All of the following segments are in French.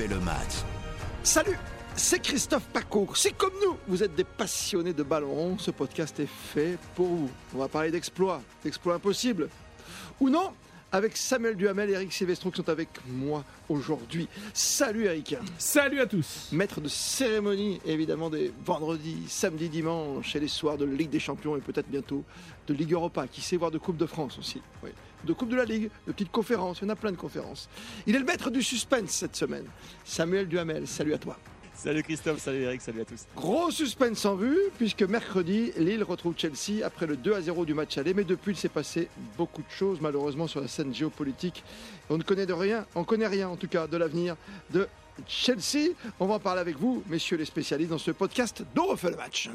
refait le match. Salut, c'est Christophe Pacour. Si comme nous, vous êtes des passionnés de ballon rond, ce podcast est fait pour vous. On va parler d'exploits, d'exploits impossibles. Ou non, avec Samuel Duhamel et Eric Silvestro qui sont avec moi aujourd'hui. Salut Eric. Salut à tous. Maître de cérémonie, évidemment, des vendredis, samedis, dimanches et les soirs de Ligue des Champions et peut-être bientôt de Ligue Europa. Qui sait voir de Coupe de France aussi. Oui. De Coupe de la Ligue, de petites conférences. Il y en a plein de conférences. Il est le maître du suspense cette semaine. Samuel Duhamel, salut à toi. Salut Christophe, salut Eric, salut à tous. Gros suspense en vue, puisque mercredi, Lille retrouve Chelsea après le 2 à 0 du match aller. Mais depuis, il s'est passé beaucoup de choses, malheureusement, sur la scène géopolitique. On ne connaît de rien, on connaît rien en tout cas de l'avenir de Chelsea. On va en parler avec vous, messieurs les spécialistes, dans ce podcast dont refait le match.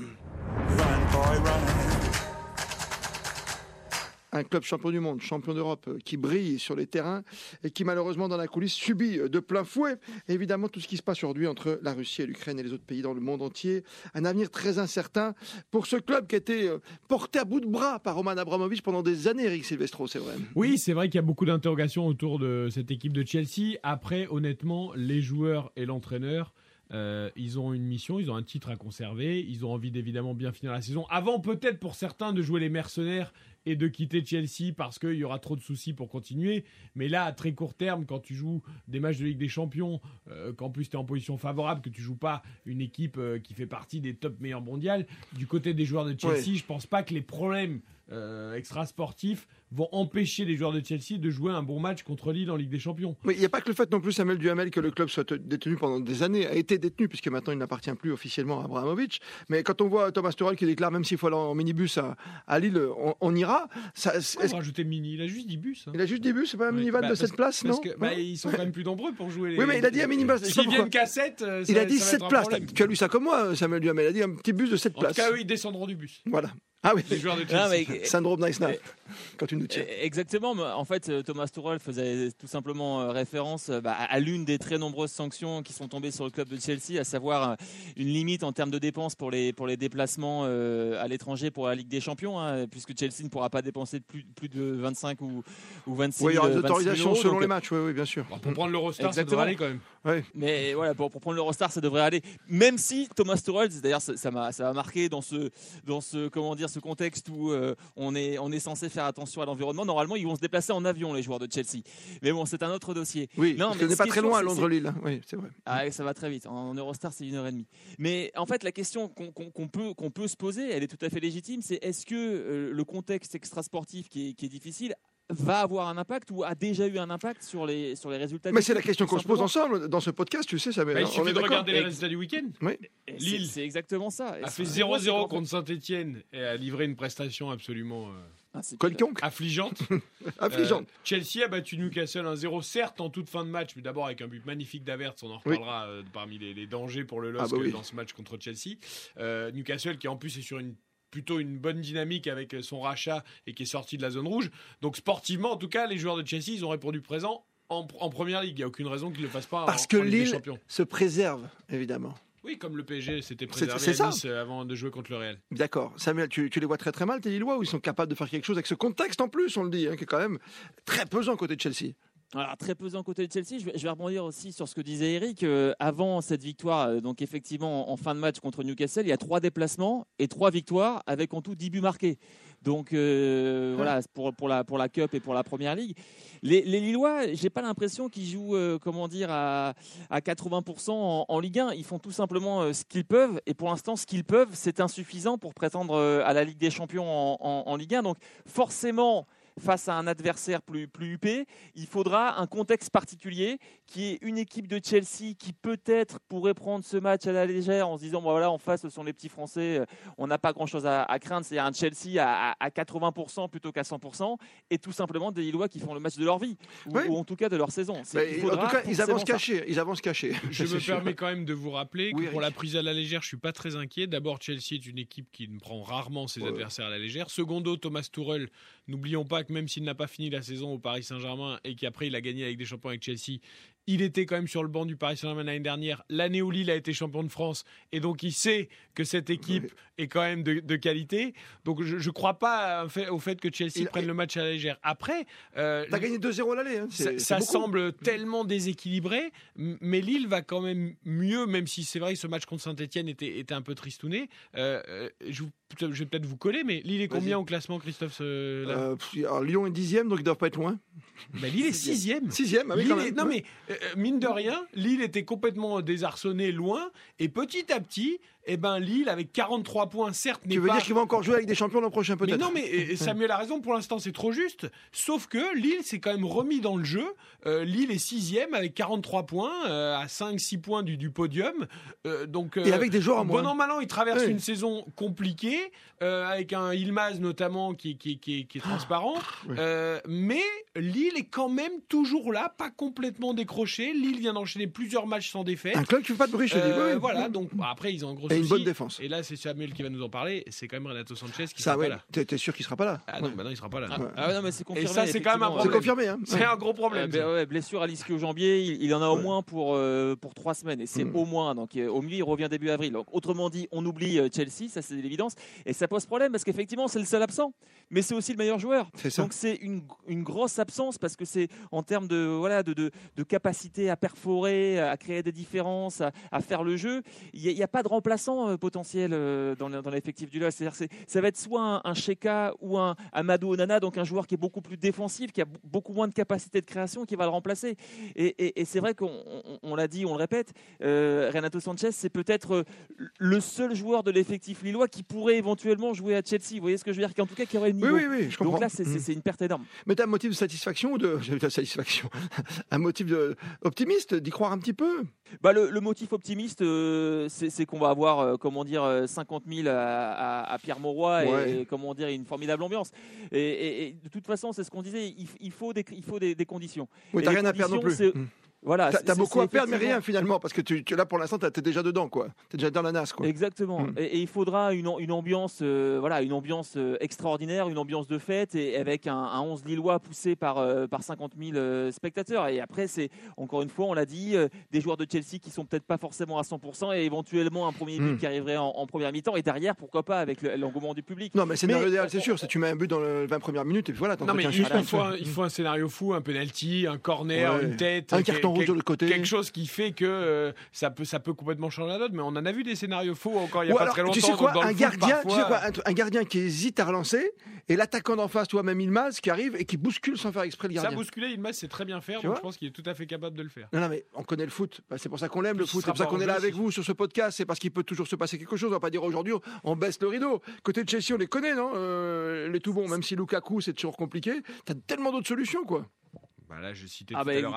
Un club champion du monde, champion d'Europe, euh, qui brille sur les terrains et qui malheureusement dans la coulisse subit euh, de plein fouet évidemment tout ce qui se passe aujourd'hui entre la Russie et l'Ukraine et les autres pays dans le monde entier. Un avenir très incertain pour ce club qui a été euh, porté à bout de bras par Roman Abramovich pendant des années, Eric Silvestro, c'est vrai. Oui, c'est vrai qu'il y a beaucoup d'interrogations autour de cette équipe de Chelsea. Après, honnêtement, les joueurs et l'entraîneur. Ils ont une mission, ils ont un titre à conserver, ils ont envie d'évidemment bien finir la saison. Avant peut-être pour certains de jouer les mercenaires et de quitter Chelsea parce qu'il y aura trop de soucis pour continuer. Mais là, à très court terme, quand tu joues des matchs de Ligue des Champions, euh, qu'en plus tu es en position favorable, que tu joues pas une équipe euh, qui fait partie des top meilleurs mondiales, du côté des joueurs de Chelsea, je je pense pas que les problèmes euh, extra-sportifs vont empêcher les joueurs de Chelsea de jouer un bon match contre Lille en Ligue des Champions. Mais il n'y a pas que le fait non plus, Samuel Duhamel, que le club soit détenu pendant des années, a été détenu, puisque maintenant il n'appartient plus officiellement à Abramovich. Mais quand on voit Thomas Tuchel qui déclare, même s'il faut aller en minibus à, Lille, on, ira. Ça, rajouter mini? Il a juste 10 bus. Hein. Il a juste 10 bus, c'est pas un minivan bah, de 7 places, non que, bah, Ils sont quand même plus nombreux pour jouer les. Oui, mais il a dit un minibus. S'ils viennent qu'à 7, il a dit 7 places. Tu as lu ça comme moi, Samuel Duhamel. Il a dit un petit bus de 7 places. En tout cas, eux, ils descendront du bus. Voilà. Ah oui, les joueurs de Chelsea. Syndrome Nice quand tu nous tiens. Exactement. En fait, euh, Thomas Tuchel faisait tout simplement euh, référence euh, bah, à l'une des très nombreuses sanctions qui sont tombées sur le club de Chelsea, à savoir une limite en termes de dépenses pour les, pour les déplacements à l'étranger pour la Ligue des Champions, hein, puisque Chelsea ne pourra pas dépenser plus, plus de 25 ou, ou 26 Oui, il y aura des autorisations selon les matchs, oui, oui, bien sûr. pour prendre l'Eurostar, ça devrait aller quand même. Oui. Mais voilà, pour, pour prendre l'Eurostar, ça devrait aller. Même si Thomas Tuchel, d'ailleurs, ça m'a ça marqué dans ce, dans ce, comment dire, ce contexte où on, est, on est censé faire attention à l'environnement. Normalement, ils vont se déplacer en avion, les joueurs de Chelsea. Mais bon, c'est un autre dossier. Oui, non, ce n'est pas très loin à Londres-Lille. Oui, c'est vrai. Ah, ça va très vite. En, Eurostar, c'est une heure et demie. Mais en fait, la question qu'on peut, qu'on peut se poser, elle est tout à fait légitime, c'est est-ce que euh, le contexte extrasportif qui est, qui est difficile va avoir un impact ou a déjà eu un impact sur les, sur les résultats Mais c'est la question qu'on se pose ensemble dans ce podcast, tu sais, ça bah, Il suffit de regarder les résultats du week-end. Oui. Lille, c'est exactement ça. A fait 0-0 contre Saint-Etienne et a livré une prestation absolument. Euh, ah, Affligeante. Affligeante. Euh, Chelsea a battu Newcastle 1-0, certes en toute fin de match, mais d'abord avec un but magnifique d'Avertz, on en reparlera euh, parmi les, dangers pour le LOSC ah, bah dans ce match contre Chelsea. Euh, Newcastle qui en plus est sur une plutôt une bonne dynamique avec son rachat et qui est sorti de la zone rouge. Donc sportivement, en tout cas, les joueurs de Chelsea, ils ont répondu présent en, première ligue. Il n'y a aucune raison qu'ils ne le fassent pas Parce en, que Lille se préserve, évidemment. Oui, comme le PSG s'était préservé à nice avant de jouer contre le Real. D'accord. Samuel, tu, les vois très très mal, tes Lillois, où ils sont capables de faire quelque chose avec ce contexte en plus, on le dit, hein, qui est quand même très pesant côté de Chelsea? Alors, très pesant côté de Chelsea. Je vais, rebondir aussi sur ce que disait Eric. Euh, avant cette victoire, euh, donc effectivement en fin de match contre Newcastle, il y a trois déplacements et trois victoires avec en tout 10 buts marqués. Donc euh, voilà, pour, pour, la, pour la Cup et pour la Première Ligue. Les, les Lillois, j'ai pas l'impression qu'ils jouent, comment dire, à, à 80% en, Ligue 1. Ils font tout simplement ce qu'ils peuvent. Et pour l'instant, ce qu'ils peuvent, c'est insuffisant pour prétendre à la Ligue des Champions en, en Ligue 1. Donc forcément, face à un adversaire plus, plus huppé, il faudra un contexte particulier qui est une équipe de Chelsea qui peut-être pourrait prendre ce match à la légère en se disant voilà en face ce sont les petits Français, euh, on n'a pas grand-chose à, craindre, c'est un Chelsea à, 80% plutôt qu'à 100% et tout simplement des Lillois qui font le match de leur vie ou, en tout cas de leur saison. en tout cas, ils avancent cachés. Ils avancent cachés. Je me permets quand même de vous rappeler que pour la prise à la légère, je suis pas très inquiet. D'abord, Chelsea est une équipe qui ne prend rarement ses adversaires à la légère. Secondo, Thomas Tuchel, n'oublions pas même s'il n'a pas fini la saison au Paris Saint-Germain et qu'après il a gagné avec des champions avec Chelsea, il était quand même sur le banc du Paris Saint-Germain l'année dernière. L'année où Lille a été champion de France. Et donc, il sait que cette équipe est quand même de, qualité. Donc, je ne crois pas au fait que Chelsea prenne le match à la légère. Après. Euh, T'as gagné 2-0 à l'aller. Hein, ça, semble tellement déséquilibré. Mais Lille va quand même mieux, même si c'est vrai que ce match contre Saint-Etienne était, était, un peu tristouné. Euh, euh, je, vais peut-être vous coller, mais Lille est combien au classement, Christophe euh, Lyon est dixième, donc ils ne doivent pas être loin. Bah, Lille est sixième. Sixième, ah Non, mais mine de rien, Lille était complètement désarçonné, loin. Et petit à petit, eh ben Lille avec 43 points, certes, Tu veux dire qu'ils vont encore jouer avec des champions l'an prochain peut-être Non, mais Samuel a raison. Pour l'instant, c'est trop juste. Sauf que Lille s'est quand même remis dans le jeu. Euh, Lille est sixième avec 43 points, euh, à 5-6 points du, du podium. Euh, donc et avec des joueurs en moins. Bon an mal an, ils traversent une saison compliquée avec un Ilmaz notamment qui, qui, qui, qui est transparent. mais Lille est quand même toujours là, pas complètement décroché. Lille vient d'enchaîner plusieurs matchs sans défaite. Un club qui fait pas de bruit, je Voilà. Donc après, ils ont un gros et une bonne défense. Et là, c'est Samuel qui va nous en parler. C'est quand même Renato Sanchez qui ça, sera pas là. T'es sûr qu'il sera pas là Ah non, bah non, il sera pas là. Ah, ah non, mais c'est confirmé. Et ça, c'est quand même un problème. C'est confirmé. Hein. C'est un gros problème. Euh, ouais, blessure à l'ischio-jambier, il, il, en a au moins pour euh, pour trois semaines. Et c'est mm. au moins. Donc au milieu, il revient début avril. Donc autrement dit, on oublie euh, Chelsea, ça c'est l'évidence. Et ça pose problème parce qu'effectivement, c'est le seul absent, mais c'est aussi le meilleur joueur. Donc c'est une, une grosse absence parce que c'est en termes de voilà de, de, de, capacité à perforer, à créer des différences, à, à faire le jeu. Il n'y a, a, pas de remplaçant potentiel dans, dans l'effectif du LOS. C'est-à-dire ça va être soit un, un Sheka ou un Amadou Onana, donc un joueur qui est beaucoup plus défensif, qui a beaucoup moins de capacité de création, qui va le remplacer. Et, et, c'est vrai qu'on on, l'a dit, on le répète, euh, Renato Sanchez, c'est peut-être euh, le seul joueur de l'effectif lillois qui pourrait éventuellement jouer à Chelsea. Vous voyez ce que je veux dire? Qu'en tout cas, qui aurait le niveau. Oui, oui, oui, je comprends. Donc là, c'est mm. une perte énorme. Mais tu as un motif de satisfaction ou de, satisfaction Un motif de, optimiste d'y croire un petit peu? Bah, le, motif optimiste, euh, c'est qu'on va avoir, comment dire, 50 000 à, Pierre Mauroy et, comment dire, une formidable ambiance. Et, de toute façon, c'est ce qu'on disait, il, faut des, il faut des, conditions. Oui, t'as rien à perdre non plus. Voilà, t'as as beaucoup à perdre, mais rien finalement, parce que tu, tu là pour l'instant, t'es déjà dedans, quoi. T'es déjà dans la nasse, quoi. Exactement. Hmm. Et, il faudra une, une ambiance, euh, voilà, une ambiance euh, extraordinaire, une ambiance de fête, et avec un, un 11 lillois poussé par euh, par 50 000 spectateurs. Et après, c'est encore une fois, on l'a dit, des joueurs de Chelsea qui sont peut-être pas forcément à 100%, et éventuellement un premier but hmm. qui arriverait en, première mi-temps, et derrière, pourquoi pas avec l'engouement du public. Non, mais scénario idéal, c'est sûr. Si tu mets un but dans les 20 premières minutes, et puis voilà. Non, mais il, faut un, il, faut un, scénario fou, un penalty, un corner, une tête, un carton côté chose qui fait que euh, ça, peut, ça peut complètement changer la note, mais on en a vu des scénarios faux encore il n'y a pas très longtemps. Tu sais quoi, un, gardien, tu sais quoi un, gardien qui hésite à relancer et l'attaquant d'en face, toi même Ilmaz, qui arrive et qui bouscule sans faire exprès le gardien. Ça bousculer, Ilmaz, c'est très bien faire, donc je pense qu'il est tout à fait capable de le faire. Non, non, mais on connaît le foot. Bah, c'est pour ça qu'on l'aime le foot. C'est pour ça qu'on est là avec vous sur ce podcast. C'est parce qu'il peut toujours se passer quelque chose. On va pas dire aujourd'hui, on baisse le rideau. Côté de Chelsea, on les connaît, non? Euh, Les tout bons, même si Lukaku, c'est toujours compliqué. T'as tellement d'autres solutions, quoi. Bah là, je citais ah tout bah à l'heure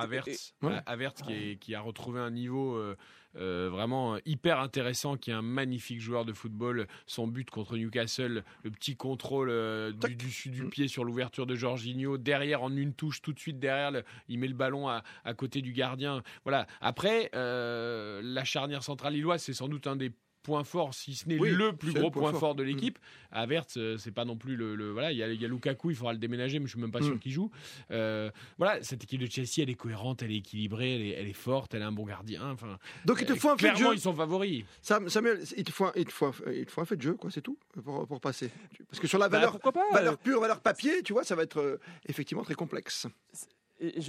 Avert, qui, a retrouvé un niveau euh, euh, vraiment hyper intéressant, qui est un magnifique joueur de football. Son but contre Newcastle, le petit contrôle euh, du dessus du mm. pied sur l'ouverture de Jorginho, derrière en une touche, tout de suite derrière, il met le ballon à, côté du gardien. Voilà. Après, la charnière centrale lilloise, c'est sans doute un des point fort, si ce n'est le plus gros point, fort. de l'équipe. À Verts, euh, c'est pas non plus le, voilà. Il y, a, Lukaku, il faudra le déménager, mais je suis même pas sûr mm. qu'il joue. Euh, voilà, cette équipe de Chelsea, elle est cohérente, elle est équilibrée, elle est, forte, elle a un bon gardien. Enfin, donc il te faut un fait de jeu. ils sont favoris. Samuel, il te faut un, il te faut, il te faut un fait de jeu, quoi, c'est tout, pour, pour, passer. Parce que sur la bah, valeur, valeur pure, valeur papier, tu vois, ça va être euh, effectivement très complexe.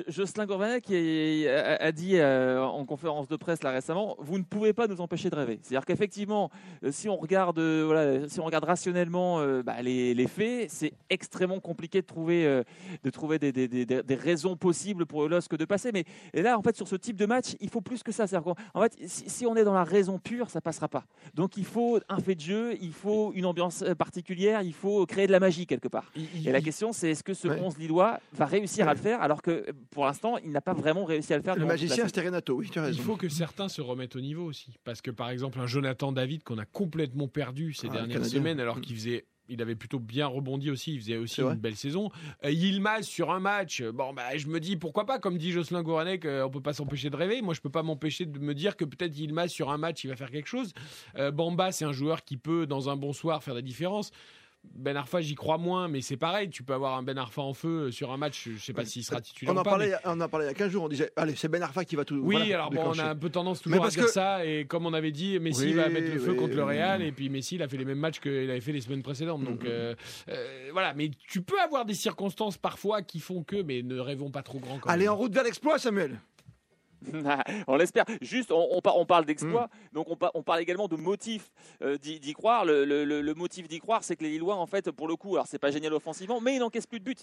Jocelyn Gourvanet qui a, dit euh, en conférence de presse là récemment, vous ne pouvez pas nous empêcher de rêver. C'est-à-dire qu'effectivement, euh, si on regarde, euh, voilà, si on regarde rationnellement bah, les, les, faits, c'est extrêmement compliqué de trouver, de trouver des, des, des, des, raisons possibles pour LOSC de passer. Mais et là, en fait, sur ce type de match, il faut plus que ça. En fait, si, si, on est dans la raison pure, ça passera pas. Donc il faut un fait de jeu, il faut une ambiance particulière, il faut créer de la magie quelque part. et la question, c'est est-ce que ce 11 Lillois va réussir à le faire alors que pour l'instant, il n'a pas vraiment réussi à le faire. Le magicien, c'était Renato, oui, tu as raison. Il faut que certains se remettent au niveau aussi. Parce que, par exemple, un Jonathan David qu'on a complètement perdu ces ah, dernières semaines, alors mm. qu'il faisait il avait plutôt bien rebondi aussi, il faisait aussi une belle saison. Euh, Yilmaz sur un match, bon bah je me dis pourquoi pas, comme dit Jocelyn Gouranek, euh, on peut pas s'empêcher de rêver. Moi je peux pas m'empêcher de me dire que peut-être Yilmaz sur un match il va faire quelque chose. Euh, Bamba c'est un joueur qui peut dans un bon soir faire la différence Ben Arfa, j'y crois moins, mais c'est pareil. Tu peux avoir un Ben Arfa en feu sur un match. Je sais pas s'il sera titulaire On en, ou pas. parlait, mais- on en parlait il y a 15 jours, on disait allez, c'est Ben Arfa qui va tout. Oui, voilà, alors bon, on a un peu tendance Mais toujours à dire que- ça. Et comme on avait dit, Messi Oui, va mettre le feu oui, contre le. Real. Et puis Messi, il a fait les mêmes matchs qu'il avait fait les semaines précédentes. Donc Mhm. euh, euh, voilà, mais tu peux avoir des circonstances parfois qui font que, mais ne rêvons pas trop grand. quand Allez, même. en route vers l'exploit, Samuel. on l'espère. Juste, on, on par- on parle d'exploit, Hmm. donc on, par- on parle également de motif euh, d'y croire. Le, le- le- le motif d'y croire, c'est que les Lillois, en fait, pour le coup, alors c'est pas génial offensivement, mais ils n'encaissent plus de buts.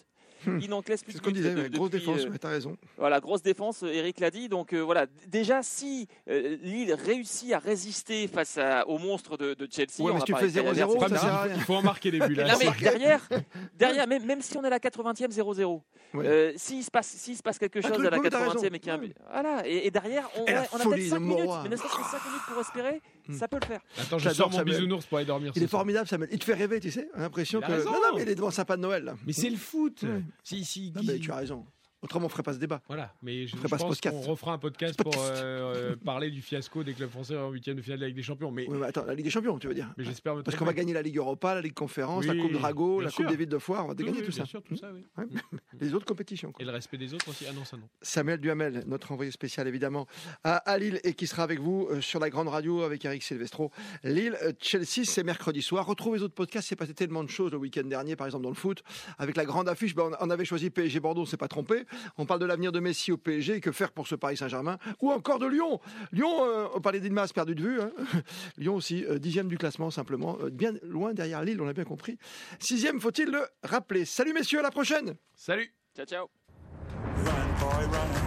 Ils n'encaissent plus Hmm. C'est de ce qu'on buts. disait, de- grosse depuis, défense, euh, ouais, t'as raison. Voilà, grosse défense, euh, Eric l'a dit. Donc euh, voilà, déjà, si euh, Lille réussit à résister face à- au monstre de, de Chelsea, Ouais, on mais va si tu fais de Calabria, 0-0, Enfin, ça sert à il, rien. faut, il faut en marquer des buts là. non mais C'est- derrière, derrière même, même si on est à la 80e 0-0, Ouais. euh, s'il se passe, s'il se passe quelque Un chose à la ouais, mais t'as 80e raison. et qu'il y a un but, voilà, et, et derrière on, ouais, on a peut-être de 5 minutes, mais ne serait-ce que 5 minutes pour respirer, Hmm. ça peut le faire. Attends, je J'adore sors mon Samuel. bisounours pour aller dormir. Il est soir. formidable, Samuel. Il te fait rêver, tu sais. On a l'impression que. raison. Non, non, mais il est devant un sapin de Noël, là. Mais c'est le foot. Ouais. Si, si, Non, mais tu as raison. Autrement, on ferait pas ce débat. Voilà, mais je, ferait je pense qu'on refera un podcast pour euh, euh, parler du fiasco des clubs français en huitième de finale de la Ligue des Champions. Mais, Oui, mais attends, la Ligue des Champions, tu veux dire mais j'espère Parce qu'on va gagner la Ligue Europa, la Ligue Conférence, la Coupe Drago, la sûr. Coupe des villes de foire, on va gagner oui, tout bien ça. sûr, tout ça, oui. Ouais. Les autres compétitions. quoi. Et le respect des autres aussi. Ah non, ça non. Samuel Duhamel, notre envoyé spécial évidemment à, Lille et qui sera avec vous euh, sur la grande radio avec Eric Silvestro. Lille, Chelsea, c'est mercredi soir. Retrouvez les autres podcasts, c'est passé tellement de choses le week-end dernier, par exemple dans le foot, avec la grande affiche. ben, on, on avait choisi PSG Bordeaux, on s'est pas trompé. On parle de l'avenir de Messi au PSG et que faire pour ce Paris Saint-Germain, ou encore de Lyon. Lyon, euh, on parlait d'Inmas perdu de vue. hein. Lyon aussi, euh, dixième du classement simplement, euh, bien loin derrière Lille, on a bien compris. Sixième, faut-il le rappeler? Salut messieurs, à la prochaine. Salut Ciao ciao. Run, boy, run.